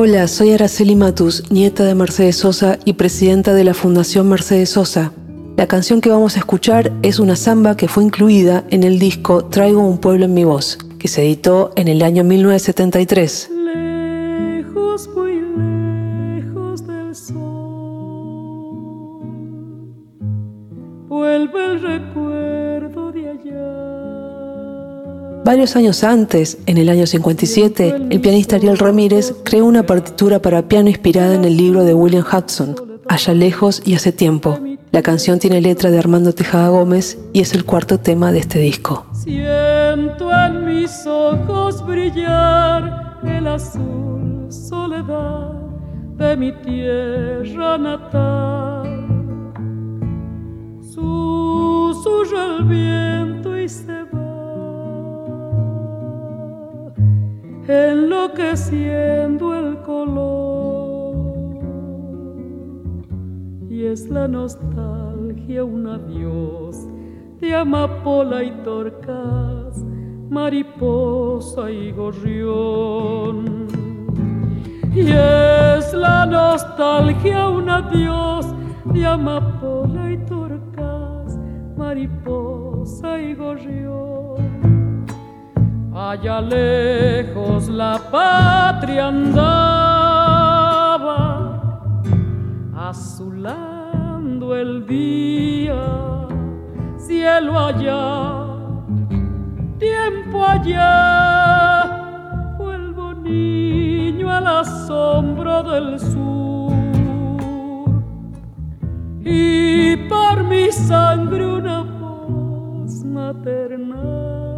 Hola, soy Araceli Matus, nieta de Mercedes Sosa y presidenta de la Fundación Mercedes Sosa. La canción que vamos a escuchar es una samba que fue incluida en el disco Traigo un pueblo en mi voz, que se editó en el año 1973. Lejos, muy lejos del sol, vuelve el recuerdo de allá. Varios años antes, en el año 57, el pianista Ariel Ramírez creó una partitura para piano inspirada en el libro de William Hudson, Allá lejos y hace tiempo. La canción tiene letra de Armando Tejada Gómez y es el cuarto tema de este disco. Siento en mis ojos brillar el azul soledad de mi tierra natal. Enloqueciendo el color. Y es la nostalgia un adiós de amapola y torcas, mariposa y gorrión. Y es la nostalgia un adiós de amapola y torcas, mariposa y gorrión. Allá lejos la patria andaba, azulando el día, cielo allá, tiempo allá, vuelvo niño al asombro del sur. Y por mi sangre una voz maternal